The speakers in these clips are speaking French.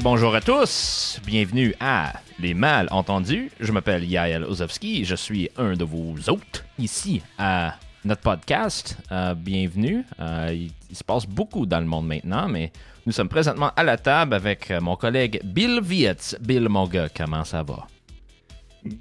Bonjour à tous, bienvenue à Les Mal Entendus. Je m'appelle Yael Ozovski, je suis un de vos hôtes ici à notre podcast. Euh, bienvenue. Euh, il, se passe beaucoup dans le monde maintenant, mais nous sommes présentement à la table avec mon collègue Bill Vietz. Bill, mon gars, comment ça va?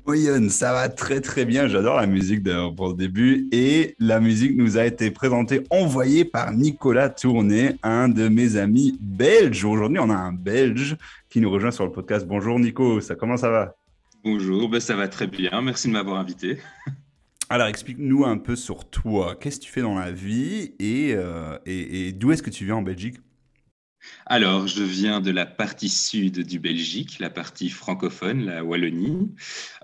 Moyenne, ça va très très bien. J'adore la musique d'ailleurs pour le début. Et la musique nous a été présentée, envoyée par Nicolas Tourné, un de mes amis belges. Aujourd'hui, on a un belge qui nous rejoint sur le podcast. Bonjour Nico, ça comment ça va? Bonjour, ben ça va très bien. Merci de m'avoir invité. Alors explique-nous un peu sur toi. Qu'est-ce que tu fais dans la vie et, euh, et, et d'où est-ce que tu viens en Belgique? Alors, je viens de la partie sud du Belgique, la partie francophone, la Wallonie.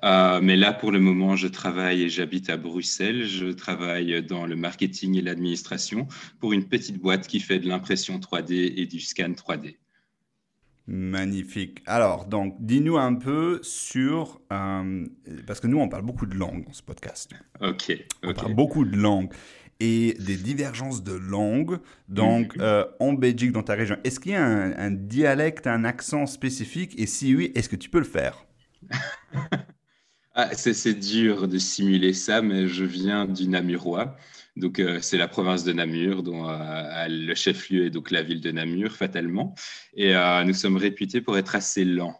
Euh, mais là, pour le moment, je travaille et j'habite à Bruxelles. Je travaille dans le marketing et l'administration pour une petite boîte qui fait de l'impression 3D et du scan 3D. Magnifique. Alors, donc, dis-nous un peu sur... euh, parce que nous, on parle beaucoup de langues dans ce podcast. Ok, On parle beaucoup de langues et des divergences de langues. Donc, euh, en Belgique, dans ta région, est-ce qu'il y a un, un dialecte, un accent spécifique? Et si oui, est-ce que tu peux le faire? Ah, c'est dur de simuler ça, mais je viens du Namurois. Donc, euh, c'est la province de Namur, dont euh, le chef-lieu est donc la ville de Namur, fatalement. Et nous sommes réputés pour être assez lents.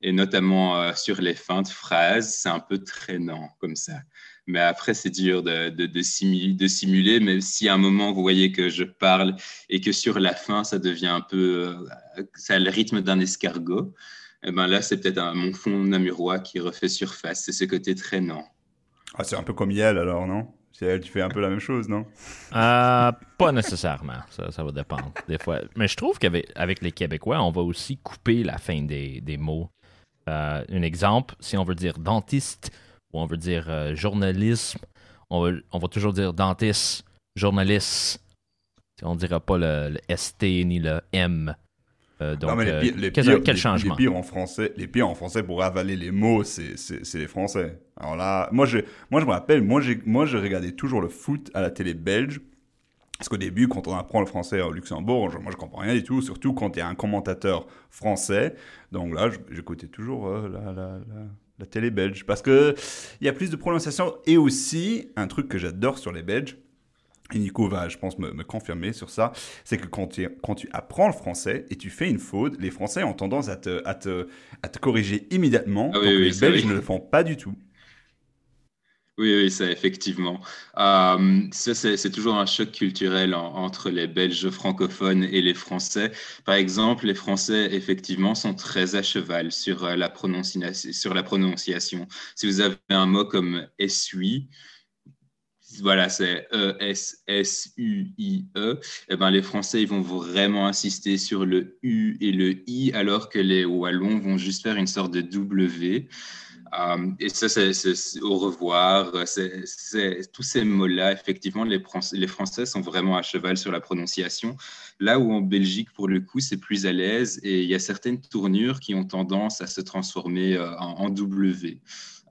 Et notamment sur les fins de phrases, c'est un peu traînant comme ça. Mais après, c'est dur de, de, de, simuler, de simuler. Mais si à un moment, vous voyez que je parle et que sur la fin, ça devient un peu. euh, ça a le rythme d'un escargot, eh ben là, c'est peut-être un- mon fond namurois qui refait surface. C'est ce côté traînant. ah, C'est un peu comme Yael alors, non? Elle, tu fais un peu la même chose, non? Euh, pas nécessairement, ça, ça va dépendre des fois. Mais je trouve qu'avec avec les Québécois, on va aussi couper la fin des, des mots. Euh, un exemple, si on veut dire dentiste ou on veut dire euh, journalisme, on va, on va toujours dire dentiste, journaliste. On ne dira pas le, le ST ni le M. Euh, donc, Non, mais les euh, pires, les quel, pires- quel les- changement? les pires en français, les pires en français pour avaler les mots, c'est les Français. Alors là, moi je, moi je me rappelle, moi je regardais toujours le foot à la télé belge. Parce qu'au début, quand on apprend le français au Luxembourg, je- moi je comprends rien du tout, surtout quand il y a un commentateur français. Donc là, j'écoutais toujours euh, la, la, la, la télé belge. Parce que il y a plus de prononciation. Et aussi, un truc que j'adore sur les Belges, et Nico va, je pense, me, me confirmer sur ça, c'est que quand tu, quand tu apprends le français et tu fais une faute, les Français ont tendance à te, à te, à te corriger immédiatement, Ah donc oui, oui, les Belges ne le font pas du tout. Oui, oui, ça, effectivement. Euh, ça, c'est toujours un choc culturel en- entre les Belges francophones et les Français. Par exemple, les Français, effectivement, sont très à cheval sur, euh, la, prononciation. Si vous avez un mot comme essuie, voilà, c'est E E-S-S-U-I-E, eh ben, les Français, ils vont vraiment insister sur le U et le I, alors que les Wallons vont juste faire une sorte de W. Euh, et ça, c'est au revoir. tous ces mots-là, effectivement, les, les Français sont vraiment à cheval sur la prononciation. Là où en Belgique, pour le coup, c'est plus à l'aise et il y a certaines tournures qui ont tendance à se transformer euh, en, W.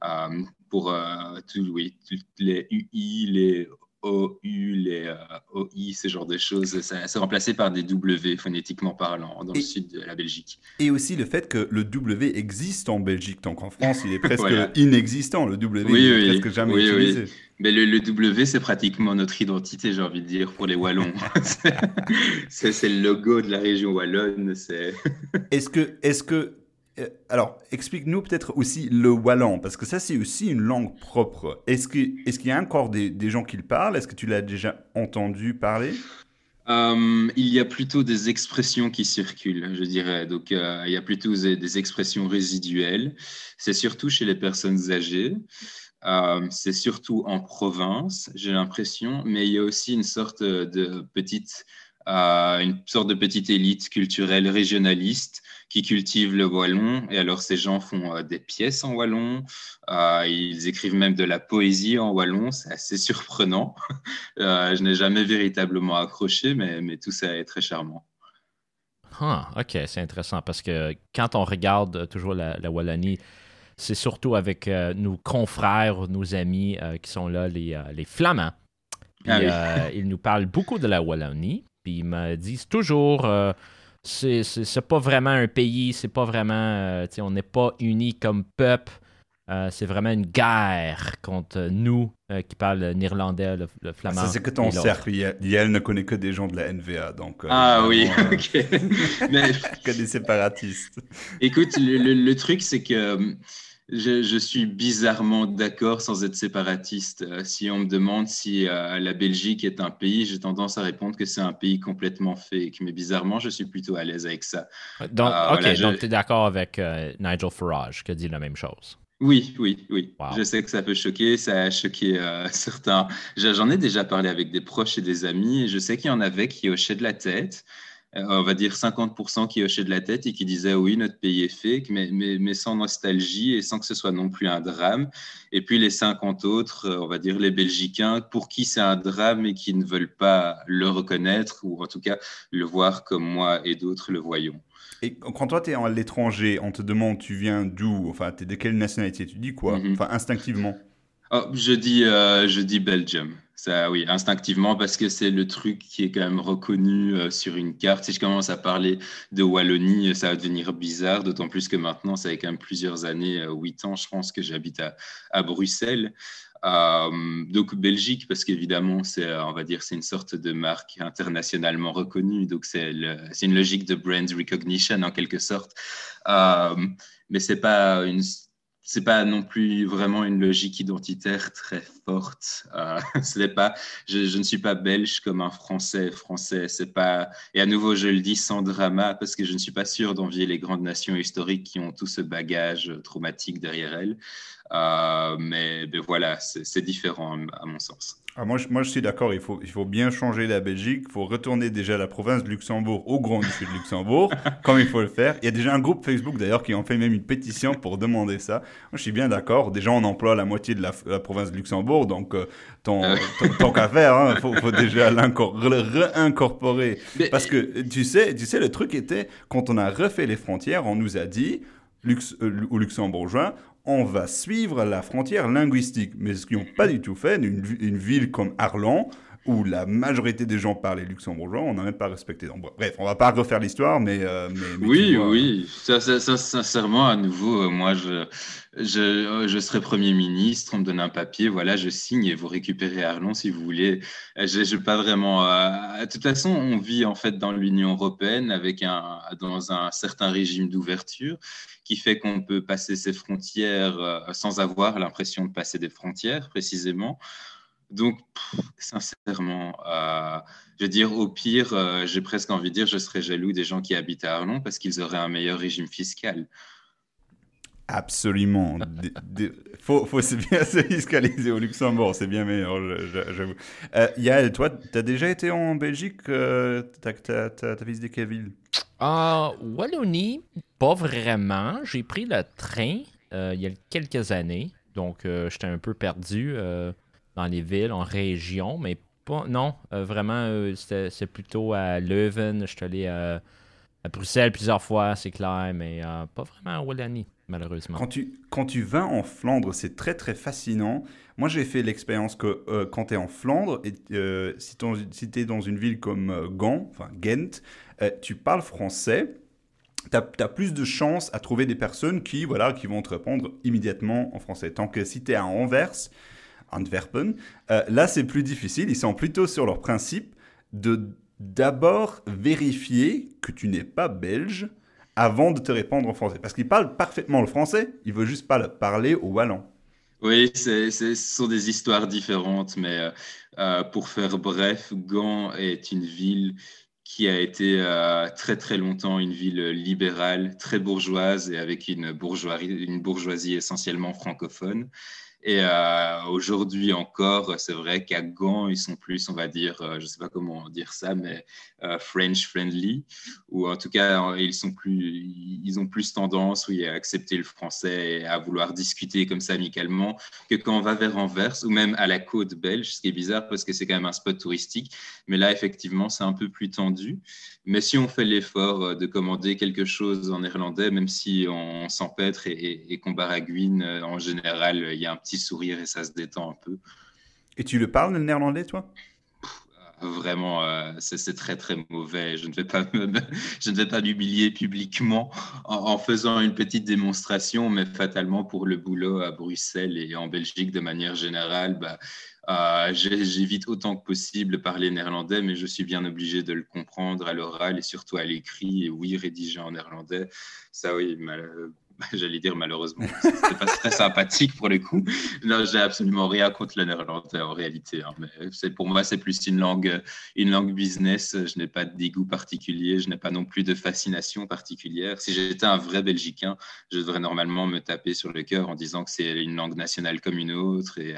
Euh, pour euh, tout, oui, les UI, les OU, les euh, OI, ce genre de choses, ça- c'est remplacé par des W phonétiquement parlant dans Et- le sud de la Belgique. Et aussi le fait que le W existe en Belgique, donc en France, il est presque Voilà. inexistant. Le W Oui, il est oui, presque jamais oui, utilisé. Mais le, le W, c'est pratiquement notre identité, j'ai envie de dire, pour les Wallons. C'est- c'est c'est le logo de la région wallonne. C'est Est-ce que, est-ce que, alors, explique-nous peut-être aussi le wallon, parce que ça c'est aussi une langue propre. Est-ce qu'il y a encore des, gens qui le parlent? Est-ce que tu l'as déjà entendu parler? Euh, il y a plutôt des expressions qui circulent, je dirais. Donc, euh, il y a plutôt des, expressions résiduelles. C'est surtout chez les personnes âgées. Euh, c'est surtout en province, j'ai l'impression, mais il y a aussi une sorte de petite, une sorte de petite élite culturelle régionaliste qui cultive le wallon. Et alors, ces gens font euh, des pièces en wallon, euh, ils écrivent même de la poésie en wallon, c'est assez surprenant. Euh, je n'ai jamais véritablement accroché, mais, mais tout ça est très charmant. Ah, ok, c'est intéressant parce que quand on regarde toujours la, la Wallonie, c'est surtout avec nos confrères, nos amis qui sont là, les, les Flamands. Puis, Ah oui. euh, ils nous parlent beaucoup de la Wallonie. Puis ils me disent toujours, euh, c'est pas vraiment un pays, c'est pas vraiment. Euh, on n'est pas unis comme peuple. Euh, c'est vraiment une guerre contre nous euh, qui parlent néerlandais, le, flamand. c'est que ton cercle. Yael ne connaît que des gens de la NVA. Donc, ah oui, ok. Mais... que des séparatistes. Écoute, le truc, c'est que je, suis bizarrement d'accord sans être séparatiste. Euh, si on me demande si euh, la Belgique est un pays, j'ai tendance à répondre que c'est un pays complètement fake. Mais bizarrement, je suis plutôt à l'aise avec ça. Donc, euh, ok, donc tu es d'accord avec Nigel Farage qui dit la même chose? Oui, oui, oui. Je sais que ça peut choquer, ça a choqué certains. J'en ai déjà parlé avec des proches et des amis, et je sais qu'il y en avait qui hochaient de la tête. Euh, on va dire 50% qui hochaient de la tête et qui disaient oui, notre pays est fake, mais, mais, sans nostalgie et sans que ce soit non plus un drame. Et puis les 50 autres, euh, on va dire les Belgicains, pour qui c'est un drame et qui ne veulent pas le reconnaître ou en tout cas le voir comme moi et d'autres le voyons. Et quand toi, tu es à l'étranger, on te demande tu viens d'où, enfin, tu es de quelle nationalité, tu dis quoi? Mhm. Enfin, instinctivement oh, je, dis, euh, je dis Belgium. Oui, instinctivement, parce que c'est le truc qui est quand même reconnu euh, sur une carte. Si je commence à parler de Wallonie, ça va devenir bizarre, d'autant plus que maintenant, ça fait quand même plusieurs années, euh, huit ans, je pense, que j'habite à, Bruxelles. Euh, donc Belgique, parce qu'évidemment, c'est, on va dire, c'est une sorte de marque internationalement reconnue. Donc c'est une logique de brand recognition en quelque sorte. mais c'est pas une c'est pas non plus vraiment une logique identitaire très forte. Euh, ce pas, je, je, ne suis pas belge comme un Français. Français, c'est pas. Et à nouveau, je le dis sans drama parce que je ne suis pas sûr d'envier les grandes nations historiques qui ont tout ce bagage traumatique derrière elles. Euh, mais, mais, voilà, c'est différent à mon sens. Ah, moi, je, moi, je suis d'accord, il faut, il faut bien changer la Belgique, il faut retourner déjà la province de Luxembourg au Grand Duché de Luxembourg, comme il faut le faire. Il y a déjà un groupe Facebook d'ailleurs qui en fait même une pétition pour demander ça. Moi, je suis bien d'accord. Déjà, on emploie la moitié de la, province de Luxembourg, donc euh, ah ton, qu'à faire, il hein, faut, faut, déjà le réincorporer. Parce que tu sais, tu sais, le truc était, quand on a refait les frontières, on nous a dit, Lux, euh, aux Luxembourgeois, on va suivre la frontière linguistique. Mais ce qu'ils n'ont pas du tout fait, une, ville comme Arlon, où la majorité des gens parlaient luxembourgeois, on n'a même pas respecté. Donc, bref, on va pas refaire l'histoire, mais, euh, oui, oui, ça, sincèrement, à nouveau, euh, moi, je, je, je, serai Premier ministre, on me donne un papier, voilà, je signe et vous récupérez Arlon si vous voulez. Je, je pas vraiment. de toute façon, on vit en fait dans l'Union européenne avec un, dans un certain régime d'ouverture qui fait qu'on peut passer ses frontières euh, sans avoir l'impression de passer des frontières, précisément. Donc, sincèrement, euh, je veux dire, au pire, euh, j'ai presque envie de dire, je serais jaloux des gens qui habitent à Arlon parce qu'ils auraient un meilleur régime fiscal. Absolument. Il faut, faut bien se fiscaliser au Luxembourg, c'est bien meilleur, j'avoue. Euh, Yael, toi, tu as déjà été en Belgique euh, Tu as, visité quelle ville En Wallonie, pas vraiment. J'ai pris le train il y a quelques années, donc j'étais un peu perdu dans les villes, en région, mais pas. Non, euh, vraiment, euh, c'est plutôt à Leuven. Je suis allé à, Bruxelles plusieurs fois, c'est clair, mais euh, pas vraiment à Wallonie, malheureusement. Quand tu, quand tu vas en Flandre, c'est très très fascinant. Moi, j'ai fait l'expérience que quand tu es en Flandre, et, si, si tu es dans une ville comme Gand, enfin Ghent, tu parles français tu as, plus de chances à trouver des personnes qui, voilà, qui vont te répondre immédiatement en français. Tant que si tu es à Anvers, Euh, là, c'est plus difficile. Ils sont plutôt sur leur principe de d'abord vérifier que tu n'es pas belge avant de te répondre en français. Parce qu'ils parlent parfaitement le français, ils veulent juste pas le parler au wallon. Oui, ce sont des histoires différentes, mais euh, euh, pour faire bref, Gand est une ville qui a été très très longtemps une ville libérale, très bourgeoise et avec une une bourgeoisie essentiellement francophone. Et euh, aujourd'hui encore, c'est vrai qu'à Gand, ils sont plus, on va dire, euh, je ne sais pas comment dire ça, mais euh, French friendly, ou en tout cas, ils sont plus, ils ont plus tendance, oui, à accepter le français et à vouloir discuter comme ça amicalement que quand on va vers Anvers ou même à la côte belge, ce qui est bizarre parce que c'est quand même un spot touristique. Mais là, effectivement, c'est un peu plus tendu. Mais si on fait l'effort de commander quelque chose en néerlandais, même si on s'empêtre et, et qu'on baragouine, en général, il y a un petit sourire et ça se détend un peu. Et tu le parles le néerlandais, toi? Vraiment, euh, c'est très très mauvais. Je ne vais pas, je ne vais pas l'humilier publiquement en, faisant une petite démonstration, mais fatalement pour le boulot à Bruxelles et en Belgique de manière générale, bah, euh, j'évite autant que possible parler néerlandais, mais je suis bien obligé de le comprendre à l'oral et surtout à l'écrit. Et oui, rédiger en néerlandais, ça oui, j'allais dire malheureusement, c'est pas très sympathique pour le coup. Là, j'ai absolument rien contre le néerlandais en réalité. Hein, pour moi, c'est plus une langue, une langue business. Je n'ai pas de dégoût particulier, je n'ai pas non plus de fascination particulière. Si j'étais un vrai Belgicain, je devrais normalement me taper sur le cœur en disant que c'est une langue nationale comme une autre et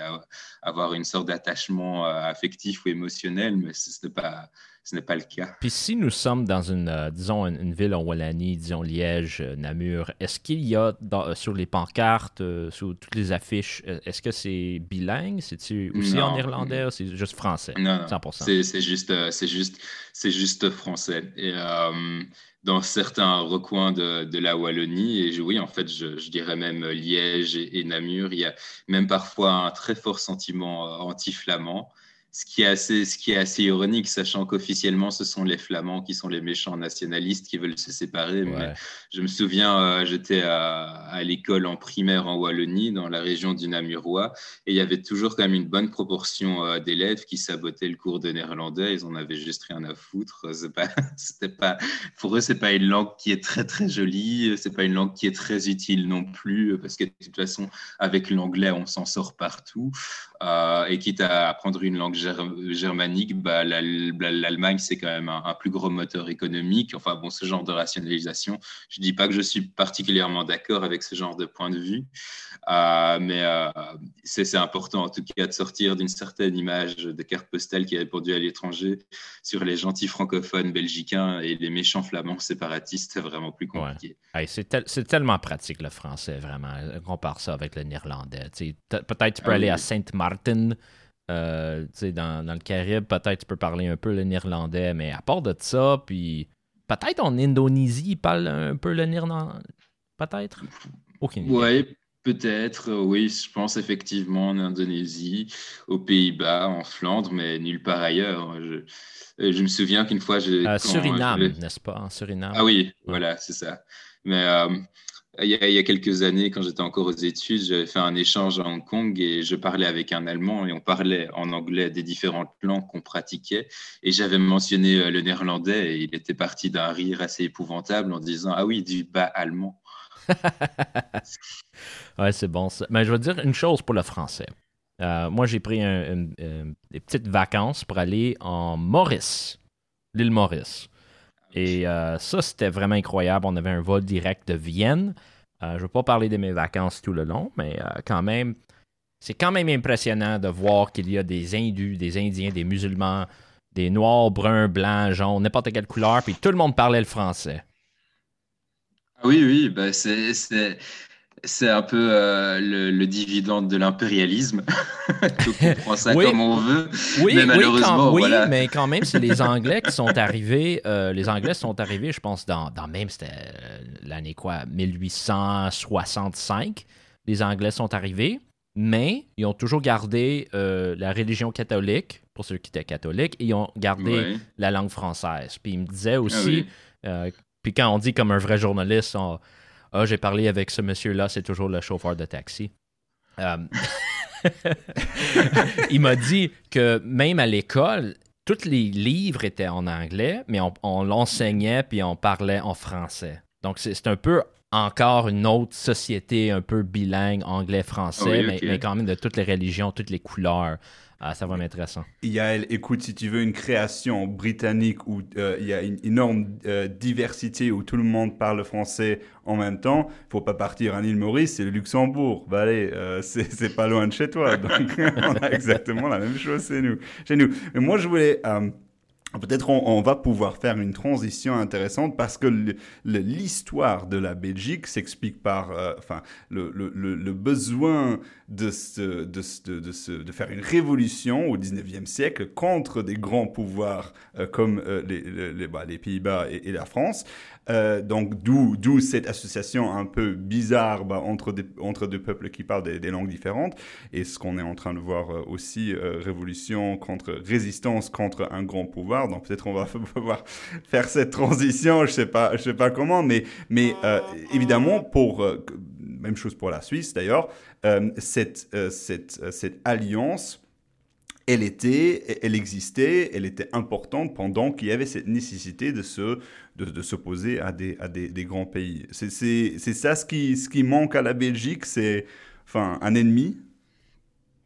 avoir une sorte d'attachement euh, affectif ou émotionnel, mais ce n'est pas ce n'est pas le cas. Puis si nous sommes dans une, euh, disons, une, ville en Wallonie, disons Liège, euh, Namur, est-ce qu'il y a euh, sur les pancartes, sur toutes les affiches, est-ce que c'est bilingue? C'est-tu aussi en irlandais ou c'est juste français? Non, 100%. C'est juste, c'est juste, c'est juste français. Et dans certains recoins de, de, la Wallonie, et oui, en fait, je, je dirais même Liège et, et, Namur, il y a même parfois un très fort sentiment anti-flamand ce qui est assez, ce qui est assez ironique, sachant qu'officiellement, ce sont les Flamands qui sont les méchants nationalistes qui veulent se séparer. Mais je me souviens, euh, j'étais à, à l'école en primaire en Wallonie, dans la région du Namurois, et il y avait toujours quand même une bonne proportion euh, d'élèves qui sabotaient le cours de néerlandais. Ils en avaient juste rien à foutre. Pas, c'était pas, pour eux, c'est pas une langue qui est très très jolie. C'est pas une langue qui est très utile non plus, parce que de toute façon, avec l'anglais, on s'en sort partout. Euh, et quitte à apprendre une langue germanique, bah, l'Allemagne, c'est quand même un, plus gros moteur économique. Enfin, bon, ce genre de rationalisation, je ne dis pas que je suis particulièrement d'accord avec ce genre de point de vue, euh, mais euh, c'est important en tout cas de sortir d'une certaine image de carte postale qui est répandue à l'étranger sur les gentils francophones belgicains et les méchants flamands séparatistes, c'est vraiment plus compliqué. c'est tellement pratique le français, vraiment. Compare ça avec le néerlandais. Peut-être tu peux ah aller à Sainte-Martin euh, dans, le Caraïbe, peut-être tu peux parler un peu le néerlandais, mais à part de ça, puis peut-être en Indonésie, ils parlent un peu le néerlandais. Peut-être? Aucune idée. Oui, peut-être. Oui, je pense effectivement en Indonésie, aux Pays-Bas, en Flandre, mais nulle part ailleurs. Je, je me souviens qu'une fois. j'ai euh, Suriname, n'est-ce pas En Suriname? Ah oui, voilà, c'est ça. Mais. Euh, il y, a, il y, a, quelques années, quand j'étais encore aux études, j'avais fait un échange à Hong Kong et je parlais avec un Allemand et on parlait en anglais des différentes langues qu'on pratiquait. Et j'avais mentionné euh, le néerlandais et il était parti d'un rire assez épouvantable en disant Ah oui, du bas allemand. ouais, c'est bon ça. Mais je veux dire une chose pour le français. Euh, moi, j'ai pris un, des petites vacances pour aller en Maurice, l'île Maurice. Et euh, ça, c'était vraiment incroyable. On avait un vol direct de Vienne. Euh, je ne vais pas parler de mes vacances tout le long, mais quand même, c'est quand même impressionnant de voir qu'il y a des Hindus, des Indiens, des musulmans, des noirs, bruns, blancs, jaunes, n'importe quelle couleur, puis tout le monde parlait le français. Oui, oui, ben c'est c'est un peu euh, le, dividende de l'impérialisme. on prend ça comme on veut. Oui, mais malheureusement, oui, mais quand même, c'est les Anglais qui sont arrivés. Euh, les Anglais sont arrivés, je pense, dans, dans même, c'était euh, l'année quoi, 1865. Les Anglais sont arrivés, mais ils ont toujours gardé la religion catholique, pour ceux qui étaient catholiques, et ils ont gardé la langue française. Puis ils me disaient aussi, ah puis quand on dit comme un vrai journaliste, on, ah, j'ai parlé avec ce monsieur-là, c'est toujours le chauffeur de taxi. Euh, il m'a dit que même à l'école, tous les livres étaient en anglais, mais on, l'enseignait puis on parlait en français. Donc c'est un peu encore une autre société un peu bilingue anglais-français, mais, mais, quand même de toutes les religions, toutes les couleurs. Ah, ça va être intéressant. Yael, écoute, si tu veux une création britannique où euh, il y a une énorme euh, diversité, où tout le monde parle français en même temps, faut pas partir en île Maurice, c'est le Luxembourg. Bah allez, euh, c'est pas loin de chez toi. Donc, on a exactement la même chose chez nous. Chez nous. Mais moi, je voulais Peut-être on, va pouvoir faire une transition intéressante parce que l'histoire de la Belgique s'explique par euh, enfin, le, le, le, besoin de, de, de, de, faire une révolution au 19e siècle contre des grands pouvoirs euh, comme euh, les, les, bah, les Pays-Bas et, la France. Donc d'où cette association un peu bizarre bah, entre, entre deux peuples qui parlent des, langues différentes. Et ce qu'on est en train de voir aussi, révolution contre résistance contre un grand pouvoir donc peut-être on va pouvoir faire cette transition, je sais pas, je sais pas comment, mais, mais euh, évidemment, pour, euh, même chose pour la Suisse d'ailleurs, euh, cette, cette, cette alliance, elle était, elle existait, elle était importante pendant qu'il y avait cette nécessité de se, de, s'opposer à des, à des, grands pays. C'est, ça ce qui, ce qui manque à la Belgique, c'est, enfin, un ennemi?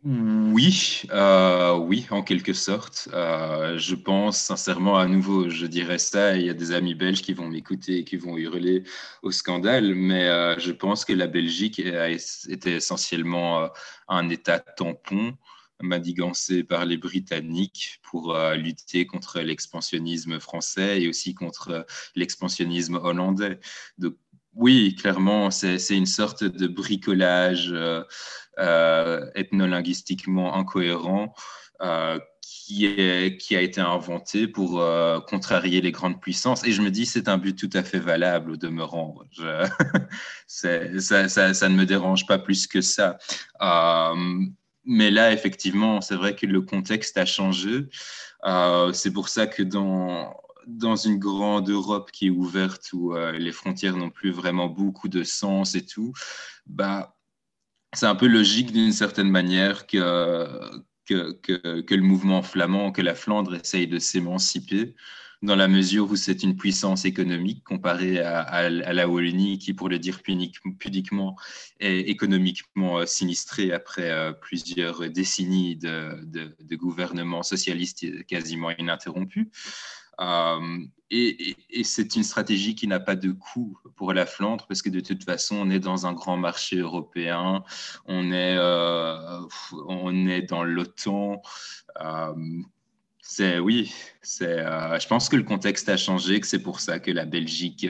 Oui, euh, oui, en quelque sorte. Euh, je pense sincèrement, à nouveau, je dirais ça, il y a des amis belges qui vont m'écouter et qui vont hurler au scandale, mais euh, je pense que la Belgique était essentiellement un État tampon manigancé par les Britanniques pour lutter contre l'expansionnisme français et aussi contre l'expansionnisme hollandais. Donc, oui, clairement, c'est une sorte de bricolage euh, euh, ethnolinguistiquement incohérent euh, qui, a été inventé pour contrarier les grandes puissances. Et je me dis, c'est un but tout à fait valable au demeurant. ça, ça, ça, ne me dérange pas plus que ça. Mais là, effectivement, c'est vrai que le contexte a changé. c'est pour ça que dans dans une grande Europe qui est ouverte où euh, les frontières n'ont plus vraiment beaucoup de sens et tout, bah, c'est un peu logique d'une certaine manière que, que, que, le mouvement flamand, que la Flandre essaye de s'émanciper dans la mesure où c'est une puissance économique comparée à, la Wallonie qui, pour le dire pudiquement, est économiquement euh, sinistrée après euh, plusieurs décennies de, de, de gouvernement socialiste quasiment ininterrompu. Euh, et, c'est une stratégie qui n'a pas de coût pour la Flandre parce que de toute façon, on est dans un grand marché européen, on est, dans l'OTAN. C'est oui, c'est. je pense que le contexte a changé, que c'est pour ça que la Belgique,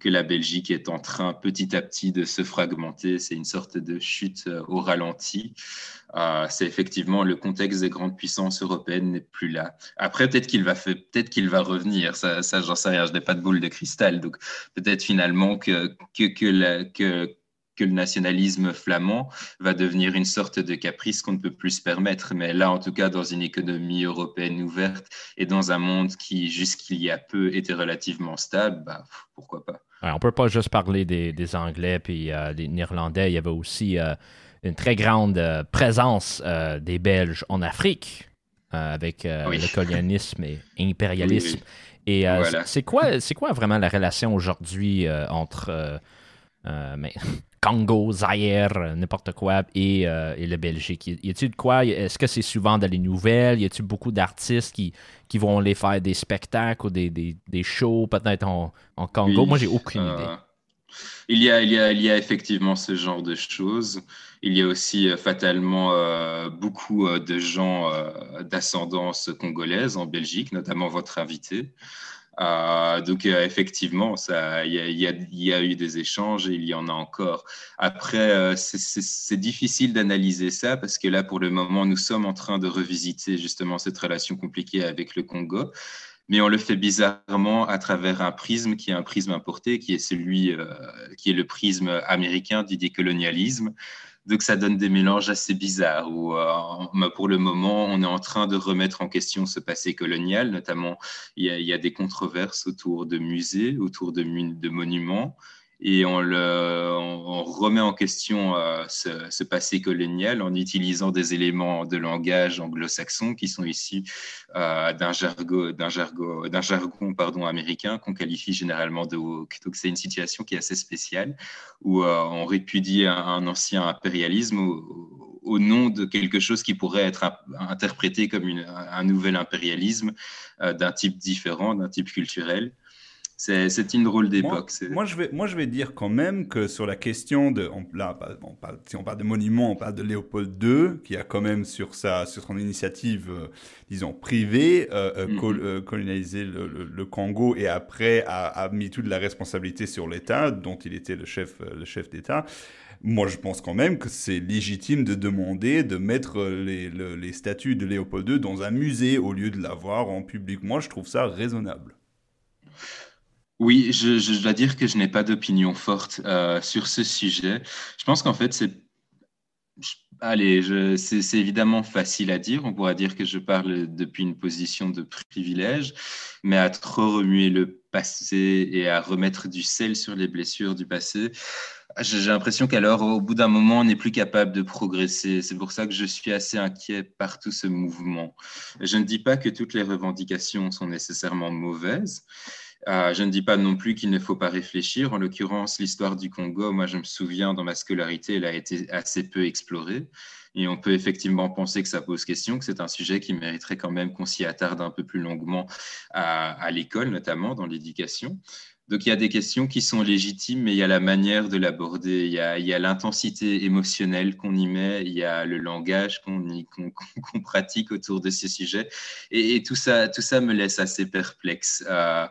que la Belgique est en train petit à petit de se fragmenter. C'est une sorte de chute au ralenti. Euh, c'est effectivement le contexte des grandes puissances européennes n'est plus là. Après, peut-être qu'il va, peut-être qu'il va revenir. Ça, ça j'en sais rien. Je n'ai pas de boule de cristal. Donc, peut-être finalement que, que, que, que, que le nationalisme flamand va devenir une sorte de caprice qu'on ne peut plus se permettre. Mais là, en tout cas, dans une économie européenne ouverte et dans un monde qui, jusqu'il y a peu, était relativement stable, bah, pourquoi pas. on ne peut pas juste parler des, des Anglais puis euh, des Néerlandais. Il y avait aussi euh, une très grande euh, présence euh, des Belges en Afrique avec le colonialisme et impérialisme. Et c'est quoi, c'est quoi vraiment la relation aujourd'hui entre mais, Congo, Zaire, n'importe quoi, et, et le Belgique? Y a-t-il de quoi? Est-ce que c'est souvent dans les nouvelles? Y a-t-il beaucoup d'artistes qui, qui vont aller faire des spectacles ou des, des, des shows peut-être en, en Congo? Moi, j'ai aucune idée. Il y, a, il, y a, il y a effectivement ce genre de choses. Il y a aussi euh, fatalement euh, beaucoup euh, de gens d'ascendance congolaise en Belgique, notamment votre invité. Donc effectivement, ça, il y, a, eu des échanges et il y en a encore. Après, c'est difficile d'analyser ça parce que là, pour le moment, nous sommes en train de revisiter justement cette relation compliquée avec le Congo mais on le fait bizarrement à travers un prisme qui est un prisme importé, qui est celui euh, qui est le prisme américain du décolonialisme. Donc ça donne des mélanges assez bizarres où euh, pour le moment on est en train de remettre en question ce passé colonial, notamment il y a, des controverses autour de musées, autour de monuments et on, remet en question euh, ce, passé colonial en utilisant des éléments de langage anglo-saxon qui sont issus euh, d'un jargon, jargon, jargon pardon, américain qu'on qualifie généralement de woke. Donc c'est une situation qui est assez spéciale où euh, on répudie un, ancien impérialisme au, nom de quelque chose qui pourrait être interprété comme un nouvel impérialisme d'un type différent, d'un type culturel. C'est une drôle d'époque. Moi, je vais, moi, je vais dire quand même que sur la question de. On, là, on parle, si on parle de monuments, on parle de Léopold II, qui a quand même, sur, sa, sur son initiative, euh, disons, privée, euh, euh, mhm. colonisé le, Congo et après a, a, mis toute la responsabilité sur l'État, dont il était le chef, le chef d'État. Moi, je pense quand même que c'est légitime de demander de mettre les, les statues de Léopold II dans un musée au lieu de l'avoir en public. Moi, je trouve ça raisonnable. Oui, je, dois dire que je n'ai pas d'opinion forte euh, sur ce sujet. Je pense qu'en fait, c'est Allez, c'est évidemment facile à dire. On pourra dire que je parle depuis une position de privilège, mais à trop remuer le passé et à remettre du sel sur les blessures du passé, j'ai l'impression qu'alors, au bout d'un moment, on n'est plus capable de progresser. C'est pour ça que je suis assez inquiet par tout ce mouvement. Je ne dis pas que toutes les revendications sont nécessairement mauvaises, euh, je ne dis pas non plus qu'il ne faut pas réfléchir. En l'occurrence, l'histoire du Congo, moi je me souviens dans ma scolarité, elle a été assez peu explorée. Et on peut effectivement penser que ça pose question, que c'est un sujet qui mériterait quand même qu'on s'y attarde un peu plus longuement à, l'école, notamment dans l'éducation. Donc il y a des questions qui sont légitimes, mais il y a la manière de l'aborder, il y a, l'intensité émotionnelle qu'on y met, il y a le langage qu'on pratique autour de ces sujets. Et, tout, ça, tout ça me laisse assez perplexe. Euh,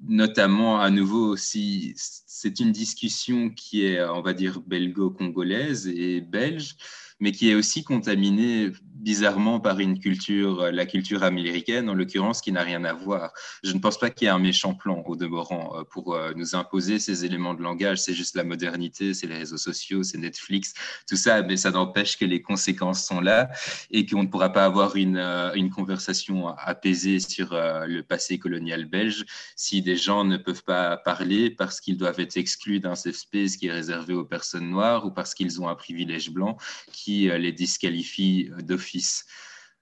notamment à nouveau aussi, c'est une discussion qui est, on va dire, belgo-congolaise et belge, mais qui est aussi contaminée bizarrement par une culture, euh, la culture américaine en l'occurrence, qui n'a rien à voir. Je ne pense pas qu'il y ait un méchant plan au demeurant euh, pour euh, nous imposer ces éléments de langage. C'est juste la modernité, c'est les réseaux sociaux, c'est Netflix, tout ça, mais ça n'empêche que les conséquences sont là et qu'on ne pourra pas avoir une, une conversation apaisée sur le passé colonial belge si des gens ne peuvent pas parler parce qu'ils doivent être exclus d'un safe space qui est réservé aux personnes noires ou parce qu'ils ont un privilège blanc les disqualifie d'office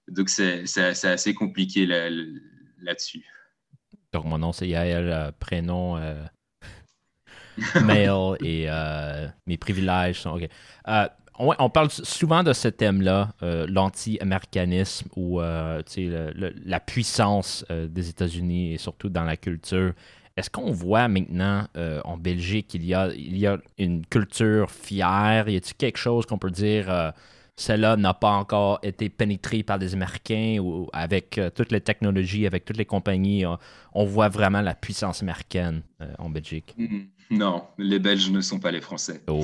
donc c'est assez compliqué là-dessus. Donc mon nom c'est Yael, euh, prénom, euh, mail et euh, mes privilèges sont... OK. On, parle souvent de ce thème-là, l'anti-américanisme ou la puissance des États-Unis et surtout dans la culture. Est-ce qu'on voit maintenant en Belgique qu'il y a, y a une culture fière? Y a-t-il quelque chose qu'on peut dire celle-là n'a pas encore été pénétrée par les Américains ou avec euh, toutes les technologies, avec toutes les compagnies. Euh, on voit vraiment la puissance américaine euh, en Belgique. Mm-hmm. Non, les Belges ne sont pas les Français. Oh.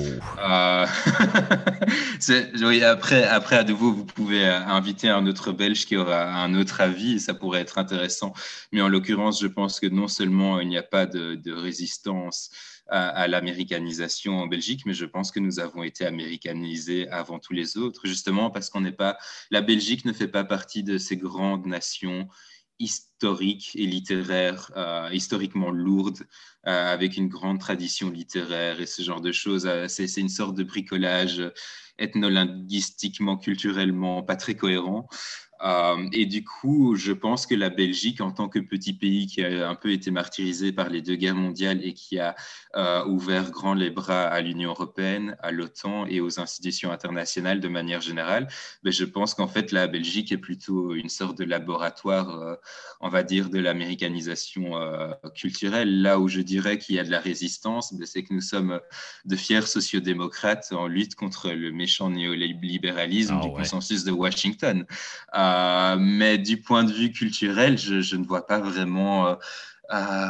oui, après, après, à nouveau, vous pouvez inviter un autre Belge qui aura un autre avis, et ça pourrait être intéressant. Mais en l'occurrence, je pense que non seulement il n'y a pas de, de résistance à, l'américanisation en Belgique, mais je pense que nous avons été américanisés avant tous les autres, justement parce qu'on n'est pas. La Belgique ne fait pas partie de ces grandes nations historiques et littéraires, euh, historiquement lourdes, euh, avec une grande tradition littéraire et ce genre de choses. Euh, c'est une sorte de bricolage ethno-linguistiquement, culturellement pas très cohérent. Euh, et du coup, je pense que la Belgique, en tant que petit pays qui a un peu été martyrisé par les deux guerres mondiales et qui a euh, ouvert grand les bras à l'Union européenne, à l'OTAN et aux institutions internationales de manière générale, ben, je pense qu'en fait, la Belgique est plutôt une sorte de laboratoire, euh, on va dire, de l'américanisation culturelle. Là où je dirais qu'il y a de la résistance, ben, c'est que nous sommes de fiers sociodémocrates en lutte contre le méchant néolibéralisme ah du consensus de Washington. Euh, mais du point de vue culturel, je, ne vois pas vraiment euh, euh,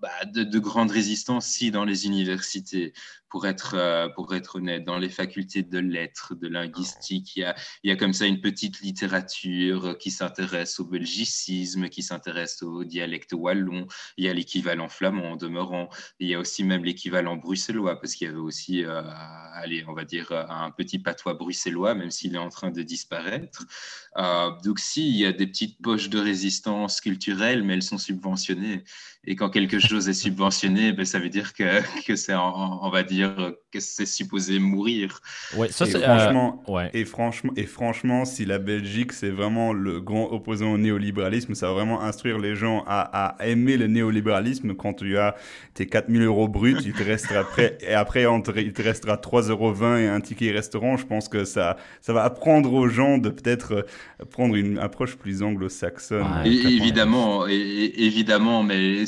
bah, de, de, grande résistance si dans les universités pour être, euh, pour être honnête. Dans les facultés de lettres, de linguistique, il y a, il y a comme ça une petite littérature qui s'intéresse au belgicisme, qui s'intéresse au dialecte wallon. Il y a l'équivalent flamand en demeurant. Il y a aussi même l'équivalent bruxellois, parce qu'il y avait aussi, euh, allez, on va dire, un petit patois bruxellois, même s'il est en train de disparaître. Euh, donc, si, il y a des petites poches de résistance culturelle, mais elles sont subventionnées. Et quand quelque chose est subventionné, ben, ça veut dire que, que c'est, on va dire, que c'est supposé mourir. Ouais, ça, et, franchement, euh, et, franchement, et franchement, si la Belgique, c'est vraiment le grand opposant au néolibéralisme, ça va vraiment instruire les gens à, à aimer le néolibéralisme quand tu as tes 4000 euros bruts, il te restera après, et après, il te restera 3,20 euros et un ticket restaurant. Je pense que ça, ça va apprendre aux gens de peut-être euh, prendre une approche plus anglo-saxonne. évidemment, et, évidemment, mais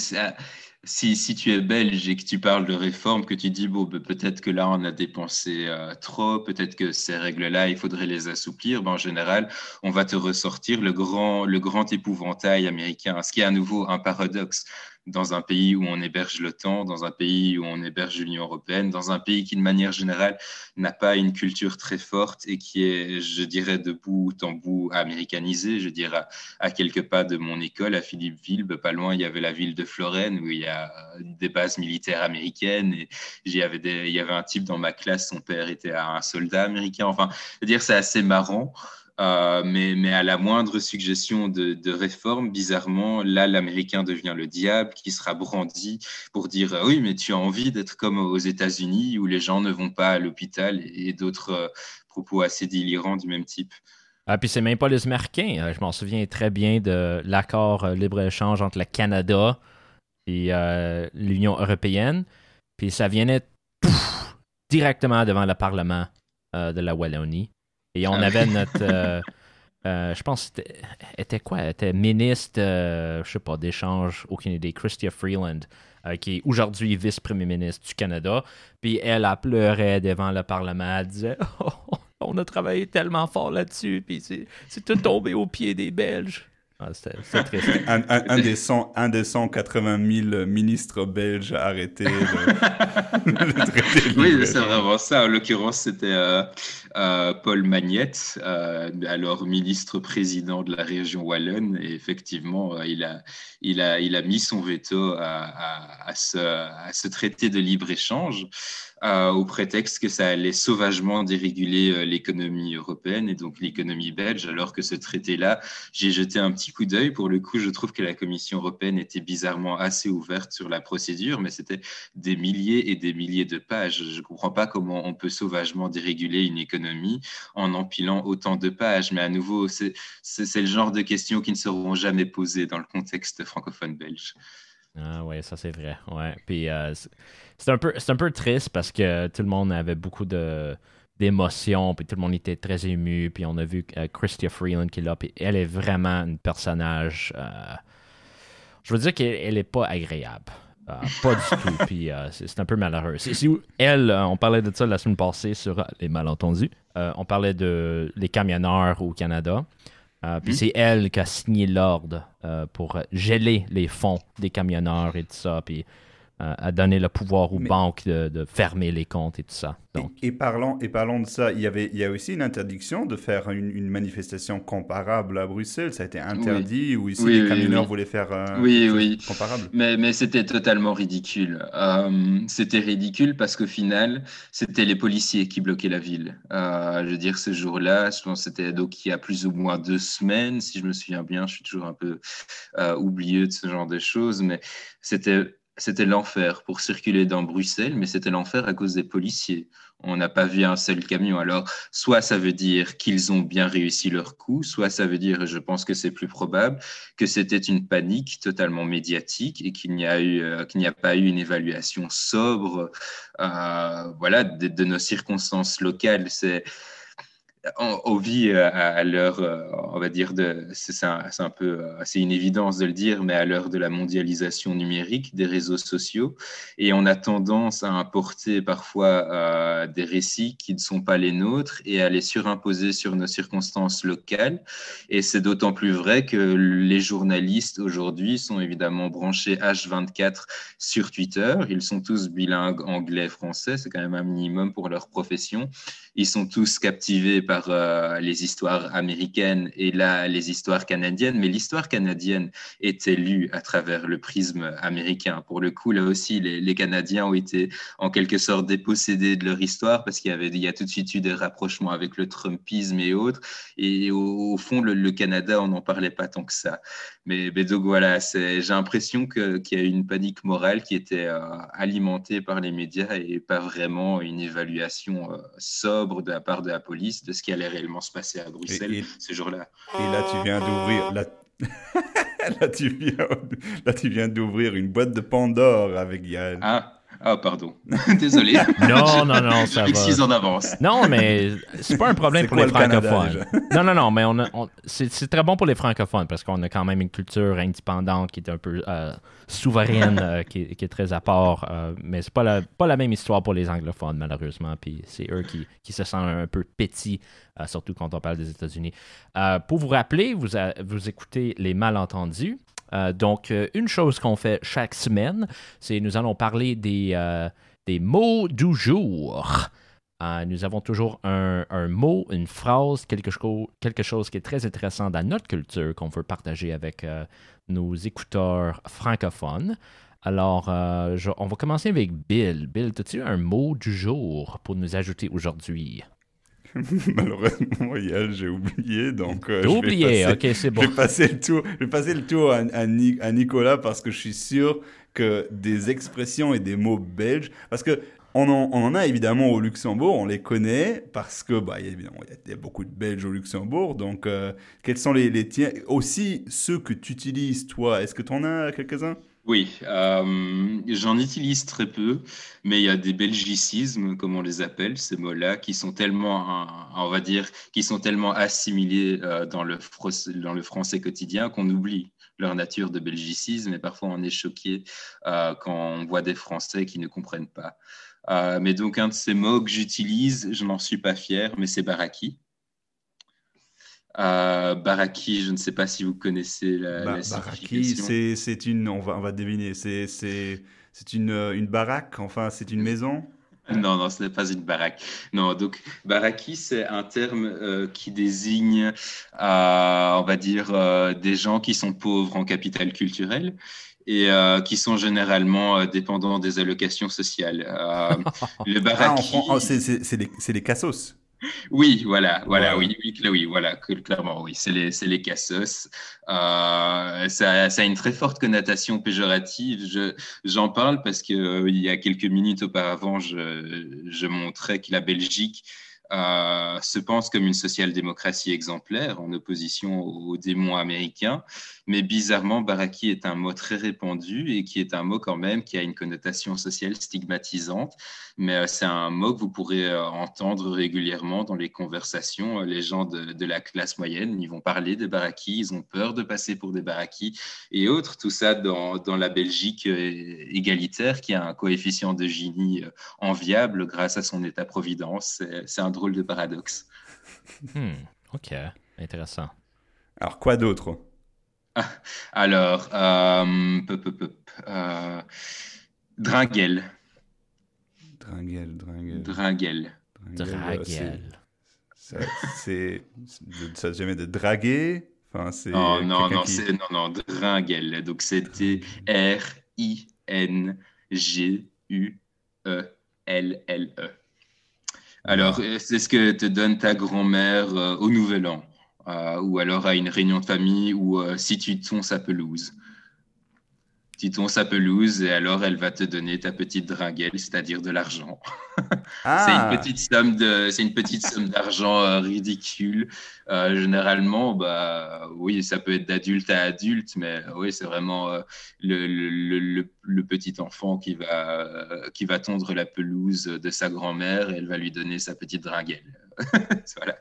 si, tu es belge et que tu parles de réforme, que tu dis, bon, ben, peut-être que là, on a dépensé euh, trop, peut-être que ces règles-là, il faudrait les assouplir, ben, en général, on va te ressortir le grand, le grand épouvantail américain, ce qui est à nouveau un paradoxe dans un pays où on héberge l'OTAN, dans un pays où on héberge l'Union européenne, dans un pays qui, de manière générale, n'a pas une culture très forte et qui est, je dirais, de bout en bout américanisé. Je dirais, à, quelques pas de mon école, à Philippeville, pas loin, il y avait la ville de Florène où il y a des bases militaires américaines et il y avait, des, il y avait un type dans ma classe, son père était un soldat américain. Enfin, je veux dire, c'est assez marrant. Euh, mais, à la moindre suggestion de, réforme, bizarrement, là, l'Américain devient le diable qui sera brandi pour dire oui, mais tu as envie d'être comme aux États-Unis où les gens ne vont pas à l'hôpital et, d'autres euh, propos assez délirants du même type. Ah, puis c'est même pas les Américains. Euh, je m'en souviens très bien de l'accord libre-échange entre le Canada et l'Union européenne. Puis ça venait directement devant le Parlement de la Wallonie. Et on ah avait notre. Euh, euh, je pense que était quoi? Elle était ministre, euh, je sais pas, d'échange, aucune idée, Chrystia Freeland, qui est aujourd'hui vice-premier ministre du Canada. Puis elle a pleuré devant le Parlement. Elle disait oh, On a travaillé tellement fort là-dessus, puis c'est tout tombé aux pieds des Belges. Ah, un, un, des 100, un des 180 000 ministres belges arrêtés de, Oui, c'est vraiment ça. En l'occurrence, c'était euh, euh, Paul Magnette, euh, alors ministre-président de la région Wallonne. Et effectivement, il, a, il, a, il a mis son veto à, à, ce, à ce traité de libre-échange. Euh, au prétexte que ça allait sauvagement déréguler euh, l'économie européenne et donc l'économie belge, alors que ce traité-là, j'ai jeté un petit coup d'œil. Pour le coup, je trouve que la Commission européenne était bizarrement assez ouverte sur la procédure, mais c'était des milliers et des milliers de pages. Je ne comprends pas comment on peut sauvagement déréguler une économie en empilant autant de pages, mais à nouveau, c'est le genre de questions qui ne seront jamais posées dans le contexte francophone belge. Ah ouais, ça c'est vrai. Ouais. Puis euh, c'est un, peu, un peu triste parce que tout le monde avait beaucoup de d'émotions, puis tout le monde était très ému, puis on a vu euh, Christia Freeland qui est là, puis elle est vraiment un personnage... Euh, je veux dire qu'elle n'est pas agréable. pas du tout, puis c'est un peu malheureux. elle, on parlait de ça la semaine passée sur les malentendus, on parlait de les camionneurs au Canada, euh, puis hmm? c'est elle qui a signé l'ordre euh, pour geler les fonds des camionneurs et tout ça. Puis euh, à donner le pouvoir aux banques de, fermer les comptes et tout ça. Donc. Et, parlons, et parlons de ça, il y, avait, il y a aussi une interdiction de faire une, manifestation comparable à Bruxelles. Ça a été interdit ou ici les camionneurs voulaient faire un oui, oui. comparable? Mais, mais c'était totalement ridicule. Euh, c'était ridicule parce qu'au final, c'était les policiers qui bloquaient la ville. Euh, je veux dire, ce jour-là, je pense que c'était donc il y a plus ou moins deux semaines, si je me souviens bien. Je suis toujours un peu oublieux de ce genre de choses, mais c'était c'était l'enfer pour circuler dans Bruxelles, mais c'était l'enfer à cause des policiers. On n'a pas vu un seul camion. Alors, soit ça veut dire qu'ils ont bien réussi leur coup, soit ça veut dire, et je pense que c'est plus probable, que c'était une panique totalement médiatique et qu'il n'y a, eu, euh, a pas eu une évaluation sobre euh, voilà, de, nos circonstances locales. C'est on, vit euh, à, l'heure, euh, on va dire, c'est un, un, peu, euh, c'est une évidence de le dire, mais à l'heure de la mondialisation numérique, des réseaux sociaux, et on a tendance à importer parfois des récits qui ne sont pas les nôtres et à les surimposer sur nos circonstances locales. Et c'est d'autant plus vrai que les journalistes aujourd'hui sont évidemment branchés H24 sur Twitter. Ils sont tous bilingues anglais-français, c'est quand même un minimum pour leur profession. Ils sont tous captivés par euh, les histoires américaines et là les histoires canadiennes, mais l'histoire canadienne était lue à travers le prisme américain. Pour le coup, là aussi, les, Canadiens ont été en quelque sorte dépossédés de leur histoire parce qu'il y avait a tout de suite eu des rapprochements avec le Trumpisme et autres. Et au, fond, le, Canada, on n'en parlait pas tant que ça. Mais, donc voilà, j'ai l'impression qu'il y a une panique morale qui était euh, alimentée par les médias et pas vraiment une évaluation euh, sobre de la part de la police de ce qui allait réellement se passer à Bruxelles ce jour-là. Et là, tu viens d'ouvrir. La... là, tu viens, là, tu viens d'ouvrir une boîte de Pandore avec Yann. Ah, Ah, pardon. Désolé. Non, non, non, ça va. 6 en avance. Non, mais c'est pas un problème pour quoi les le Canada, francophones. non, non, non, mais on a- on- c'est c'est très bon pour les francophones parce qu'on a quand même une culture indépendante qui est un peu euh, souveraine, euh, qui, est- qui est très à part. euh, mais c'est pas la, pas la même histoire pour les anglophones, malheureusement. Puis c'est eux qui, qui se sentent un peu petits, euh, surtout quand on parle des États-Unis. Euh, pour vous rappeler, vous, a- vous écoutez Les Malentendus. Euh, donc, euh, une chose qu'on fait chaque semaine, c'est nous allons parler des, euh, des mots du jour. Nous avons toujours un, un mot, une phrase, quelque, chose quelque chose qui est très intéressant dans notre culture qu'on veut partager avec nos écouteurs francophones. Alors, on va commencer avec Bill. Bill, as-tu un mot du jour pour nous ajouter aujourd'hui? Malheureusement, Yael, j'ai oublié, donc euh, je oublié, passer- ok, c'est Je bon. vais passer le tour, je vais passer le tour à, à Ni- à Nicolas parce que je suis sûr que des expressions et des mots belges, parce que on en, on en a évidemment au Luxembourg, on les connaît parce que bah, il y a, évidemment, il y a- il y a beaucoup de Belges au Luxembourg. Donc, euh, quels sont les, les tiens Aussi, ceux que tu utilises, toi, est-ce que tu en as quelques-uns? Oui, euh, j'en utilise très peu, mais il y a des belgicismes, comme on les appelle, ces mots-là, qui sont tellement, on va dire, qui sont tellement assimilés euh, dans le, dans le français quotidien qu'on oublie leur nature de belgicisme et parfois on est choqué euh, quand on voit des Français qui ne comprennent pas. Mais donc un de ces mots que j'utilise, je n'en suis pas fier, mais c'est baraki. Euh, baraki, je ne sais pas si vous connaissez la, Ba- la Baraki, c'est une, on va, on va deviner, c'est une, une baraque, enfin, c'est une maison? Non, non, ce n'est pas une baraque. Non, donc baraki, c'est un terme euh, qui désigne, euh, on va dire, euh, des gens qui sont pauvres en capital culturel et qui sont généralement dépendants des allocations sociales. Le Ah, baraki, oh, c'est les, c'est les cassos. Oui, voilà, voilà, Ouais. oui, oui, oui, voilà, clairement, oui, c'est les, c'est les cassos. Euh, ça, ça a une très forte connotation péjorative. Je, j'en parle parce que euh, il y a quelques minutes auparavant, je, je montrais que la Belgique euh, se pense comme une social-démocratie exemplaire en opposition aux démons américains. Mais bizarrement, baraki est un mot très répandu et qui est un mot quand même qui a une connotation sociale stigmatisante. Mais euh, c'est un mot que vous pourrez euh, entendre régulièrement dans les conversations. Les gens de, la classe moyenne, ils vont parler des barakis, ils ont peur de passer pour des barakis et autres. Tout ça dans, dans la Belgique égalitaire qui a un coefficient de Gini enviable grâce à son état-providence. C'est un drôle de paradoxe. Hmm, ok, intéressant. Alors, quoi d'autre? Alors, euh, peu, peu, peu, euh, Dringuel. Dringuel, dringuel. Dringuel. dringuel, c'est- Draguel. Ça, c'est. Ça jamais de draguer? Enfin, c'est. Oh, non, non, qui- c'est non, non, Dringuel. Donc c'était R-I-N-G-U-E-L-L-E. Alors, c'est ce que te donne ta grand-mère euh, au Nouvel An, euh, ou alors à une réunion de famille, ou euh, si tu tonds sa pelouse? Tu tonds sa pelouse, et alors elle va te donner ta petite dringuelle, c'est-à-dire de l'argent. Ah, C'est une petite somme de, c'est une petite somme d'argent euh, ridicule. Euh, généralement, bah oui, ça peut être d'adulte à adulte, mais oui, c'est vraiment euh, le, le, le, le petit enfant qui va, qui va tondre la pelouse de sa grand-mère et elle va lui donner sa petite dringuelle. voilà.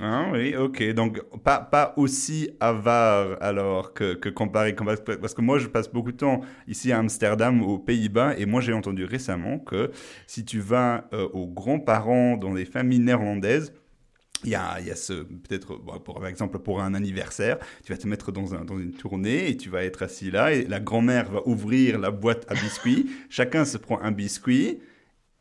Ah oui, ok. Donc, pas, pas aussi avare alors que, que comparé. Parce que moi, je passe beaucoup de temps ici à Amsterdam, aux Pays-Bas, et moi, j'ai entendu récemment que si tu vas euh, aux grands-parents dans des familles néerlandaises, il y a, il y a ce, peut-être, bon, pour, par exemple, pour un anniversaire, tu vas te mettre dans, un, dans une tournée et tu vas être assis là, et la grand-mère va ouvrir la boîte à biscuits. Chacun se prend un biscuit.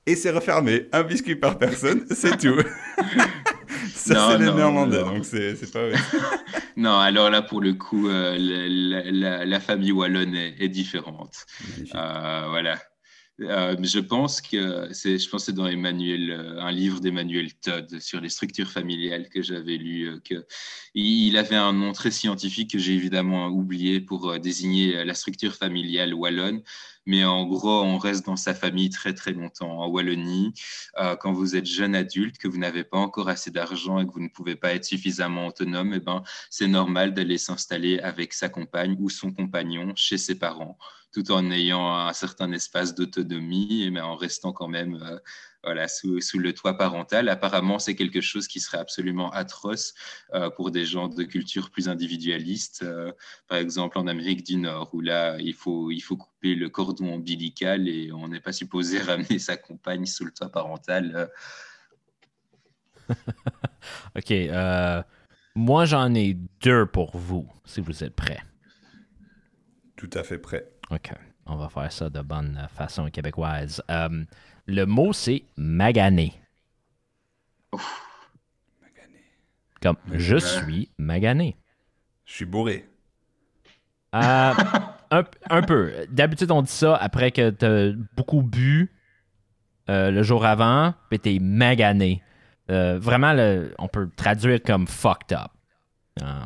Et c'est refermé, un biscuit par personne, c'est tout. Ça, Non, c'est les Néerlandais, non. donc c'est pas vrai. Non, alors là, pour le coup, euh, la, la- la- famille wallonne est, est différente. Euh, voilà. Euh, je pense que c'est, je c'est dans Emmanuel, euh, un livre d'Emmanuel Todd sur les structures familiales que j'avais lu, euh, que il avait un nom très scientifique que j'ai évidemment oublié pour désigner la structure familiale wallonne. Mais en gros, on reste dans sa famille très très longtemps. En Wallonie, quand vous êtes jeune adulte, que vous n'avez pas encore assez d'argent et que vous ne pouvez pas être suffisamment autonome, eh ben, c'est normal d'aller s'installer avec sa compagne ou son compagnon chez ses parents tout en ayant un certain espace d'autonomie, mais en restant quand même voilà, sous, sous, le toit parental. Apparemment, c'est quelque chose qui serait absolument atroce euh, pour des gens de culture plus individualiste. Euh, par exemple, en Amérique du Nord, où là, il faut, il faut couper le cordon ombilical et on n'est pas supposé ramener sa compagne sous le toit parental. OK. Euh, moi, j'en ai deux pour vous, si vous êtes prêts. Tout à fait prêt. OK. On va faire ça de bonne façon québécoise. Le mot, c'est magané. Magané. Comme je suis magané. Je suis bourré. Euh, un, peu. D'habitude, on dit ça après que tu as beaucoup bu euh, le jour avant, puis t'es magané. Euh, vraiment, on peut traduire comme fucked up.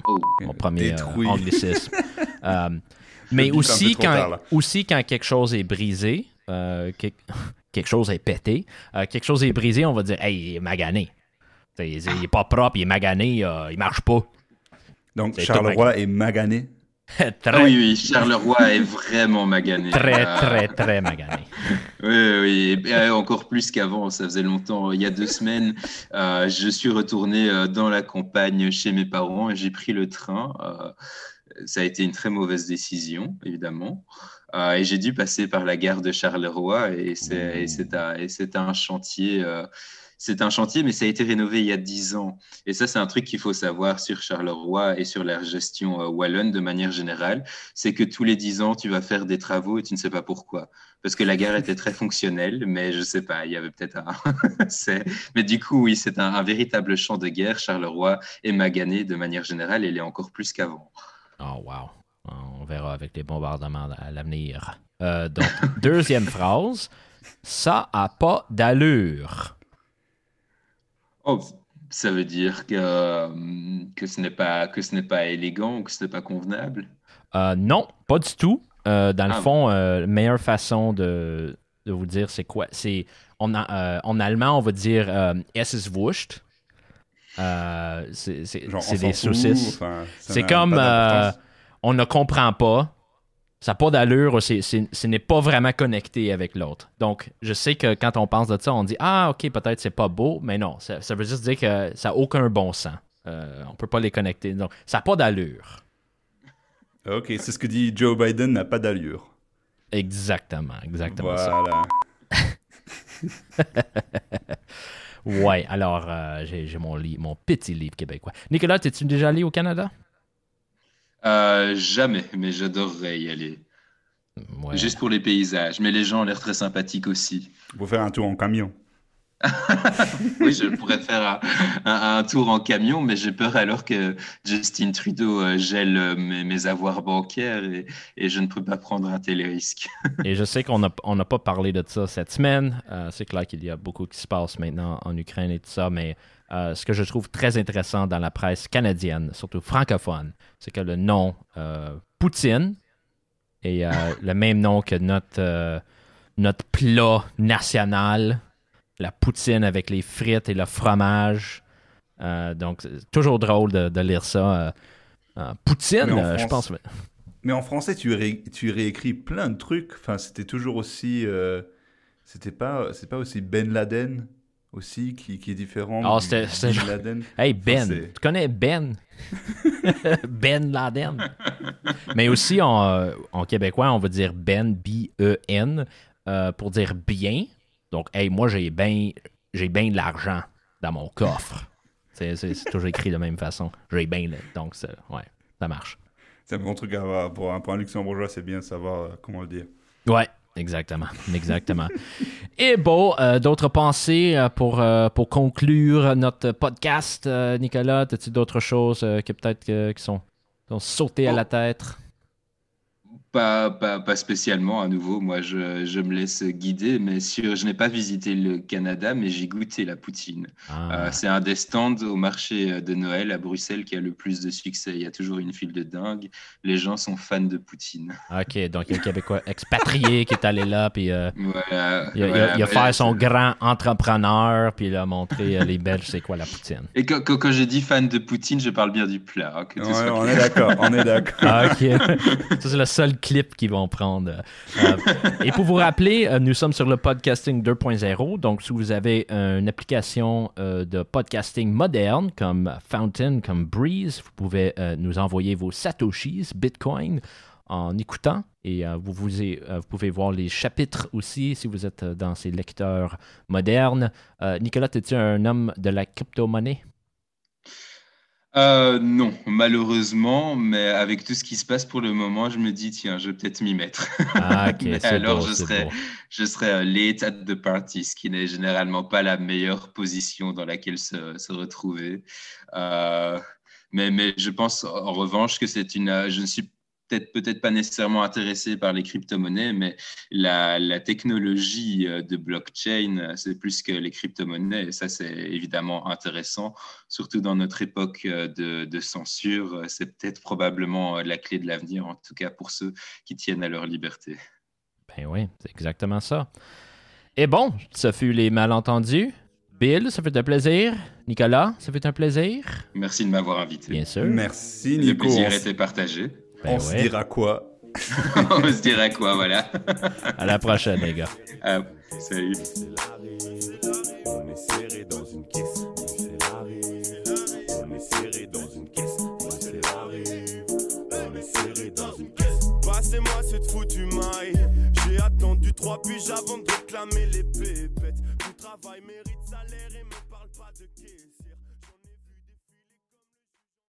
Oh. mon premier anglicisme. mais aussi quand, aussi quand quelque chose est brisé, quelque chose est pété, euh, quelque chose est brisé, on va dire Hey, il est magané. il, n'est pas propre, il est magané, euh, il marche pas. Donc Charleroi est magané? très... Oui, oui, Charleroi est vraiment magané. Très, euh, très, très magané. oui, oui, et encore plus qu'avant, ça faisait longtemps. Il y a deux semaines, je suis retourné dans la campagne chez mes parents et j'ai pris le train. Ça a été une très mauvaise décision, évidemment. Euh, et j'ai dû passer par la gare de Charleroi et c'est un, chantier. Euh, c'est un chantier, mais ça a été rénové il y a 10 ans. Et ça, c'est un truc qu'il faut savoir sur Charleroi et sur la gestion euh, wallonne de manière générale. C'est que tous les 10 ans, tu vas faire des travaux et tu ne sais pas pourquoi. Parce que la gare était très fonctionnelle, mais je ne sais pas, il y avait peut-être un. mais du coup, oui, c'est un, un, véritable champ de guerre. Charleroi est magané de manière générale et il est encore plus qu'avant. Oh, wow. On verra avec les bombardements à l'avenir. Euh, donc, deuxième phrase. Ça a pas d'allure. Oh, ça veut dire que, euh, que ce n'est pas que ce n'est pas élégant ou que ce n'est pas convenable? Euh, non, pas du tout. dans le ah. fond, la meilleure façon de, de vous dire c'est quoi C'est en, en allemand, on va dire es ist wurscht. C'est des saucisses. c'est comme on ne comprend pas, ça n'a pas d'allure, ce n'est pas vraiment connecté avec l'autre. Donc, je sais que quand on pense de ça, on dit Ah, ok, peut-être c'est pas beau, mais non, ça, veut juste dire que ça n'a aucun bon sens. Euh, on ne peut pas les connecter. Donc, ça n'a pas d'allure. Ok, c'est ce que dit Joe Biden n'a pas d'allure. Exactement, exactement voilà. ça. ouais, alors euh, j'ai mon, mon petit livre québécois. Nicolas, es-tu déjà allé au Canada? Euh, jamais, mais j'adorerais y aller. Juste pour les paysages. Mais les gens ont l'air très sympathiques aussi. Pour faire un tour en camion. Oui, je pourrais faire un, tour en camion, mais j'ai peur alors que Justin Trudeau euh, gèle euh, mes, avoirs bancaires et, je ne peux pas prendre un tel risque. et je sais qu'on n'a pas parlé de ça cette semaine. c'est clair qu'il y a beaucoup qui se passe maintenant en Ukraine et tout ça, mais euh, ce que je trouve très intéressant dans la presse canadienne, surtout francophone, c'est que le nom euh, Poutine est euh, le même nom que notre, notre plat national, la poutine avec les frites et le fromage. donc, c'est toujours drôle de, lire ça. Poutine, je pense. Mais en français, tu, tu réécris plein de trucs. Enfin, c'était toujours aussi. c'était pas, c'est pas aussi Ben Laden aussi qui, qui est différent. Oh, c'était. Laden. Hey, Ben. tu connais Ben? Ben Laden. Mais aussi, en, en, québécois, on va dire Ben, B-E-N, euh, pour dire bien. Donc, hey, moi, j'ai bien j'ai ben de l'argent dans mon coffre. C'est toujours écrit de la même façon. J'ai bien. Donc, ouais, ça marche. C'est un bon truc à avoir. Pour un, pour un luxembourgeois, c'est bien de savoir euh, comment le dire. Ouais, Exactement, exactement. Et bon, euh, d'autres pensées euh, pour, euh, pour conclure notre podcast, Nicolas? As-tu d'autres choses qui peut-être qui sont, sont sautées à la tête? Pas, pas, pas, spécialement, à nouveau. Moi, je, je me laisse guider, mais sur, je n'ai pas visité le Canada, mais j'ai goûté la poutine. Ah. Euh, c'est un des stands au marché de Noël à Bruxelles qui a le plus de succès. Il y a toujours une file de dingue. Les gens sont fans de poutine. OK, donc il y a un Québécois expatrié qui est allé là, puis euh, il, a, fait son grand entrepreneur, puis il a montré euh, les Belges c'est quoi la poutine. Et quand, quand, j'ai dit fan de poutine, je parle bien du plat. Hein, on est d'accord, on est d'accord. OK. Ça, c'est le seul clip qu'ils vont prendre. Euh, et pour vous rappeler, euh, nous sommes sur le podcasting 2.0. Donc, si vous avez une application euh, de podcasting moderne comme Fountain, comme Breeze, vous pouvez nous envoyer vos Satoshis, Bitcoin, en écoutant. Et vous, vous, vous, pouvez voir les chapitres aussi si vous êtes dans ces lecteurs modernes. Nicolas, es-tu un homme de la crypto-monnaie? Euh, non, malheureusement, mais avec tout ce qui se passe pour le moment, je me dis, tiens, je vais peut-être m'y mettre. Ah, alors, je, serai, je serai euh, late at the party, ce qui n'est généralement pas la meilleure position dans laquelle se, se retrouver. Euh, mais, mais je pense en revanche que c'est une. Je ne suis peut-être peut-être pas nécessairement intéressé par les crypto-monnaies, mais la, technologie euh, de blockchain, euh, c'est plus que les crypto-monnaies. Et ça, c'est évidemment intéressant, surtout dans notre époque euh, de, censure. C'est peut-être probablement la clé de l'avenir, en tout cas pour ceux qui tiennent à leur liberté. Ben oui, c'est exactement ça. Et bon, ça fut les malentendus. Bill, ça fait un plaisir. Nicolas, ça fait un plaisir. Merci de m'avoir invité. Bien sûr. Merci, Nico. Le plaisir était partagé. Ben on se dira quoi? On se dira quoi, voilà. à la prochaine, les gars. Euh, salut. On est serré dans une caisse, On est serré dans une caisse, On est serré dans une caisse. Passez-moi cette foutue maille. J'ai attendu trois piges avant de réclamer les pépettes. Tout travail mérite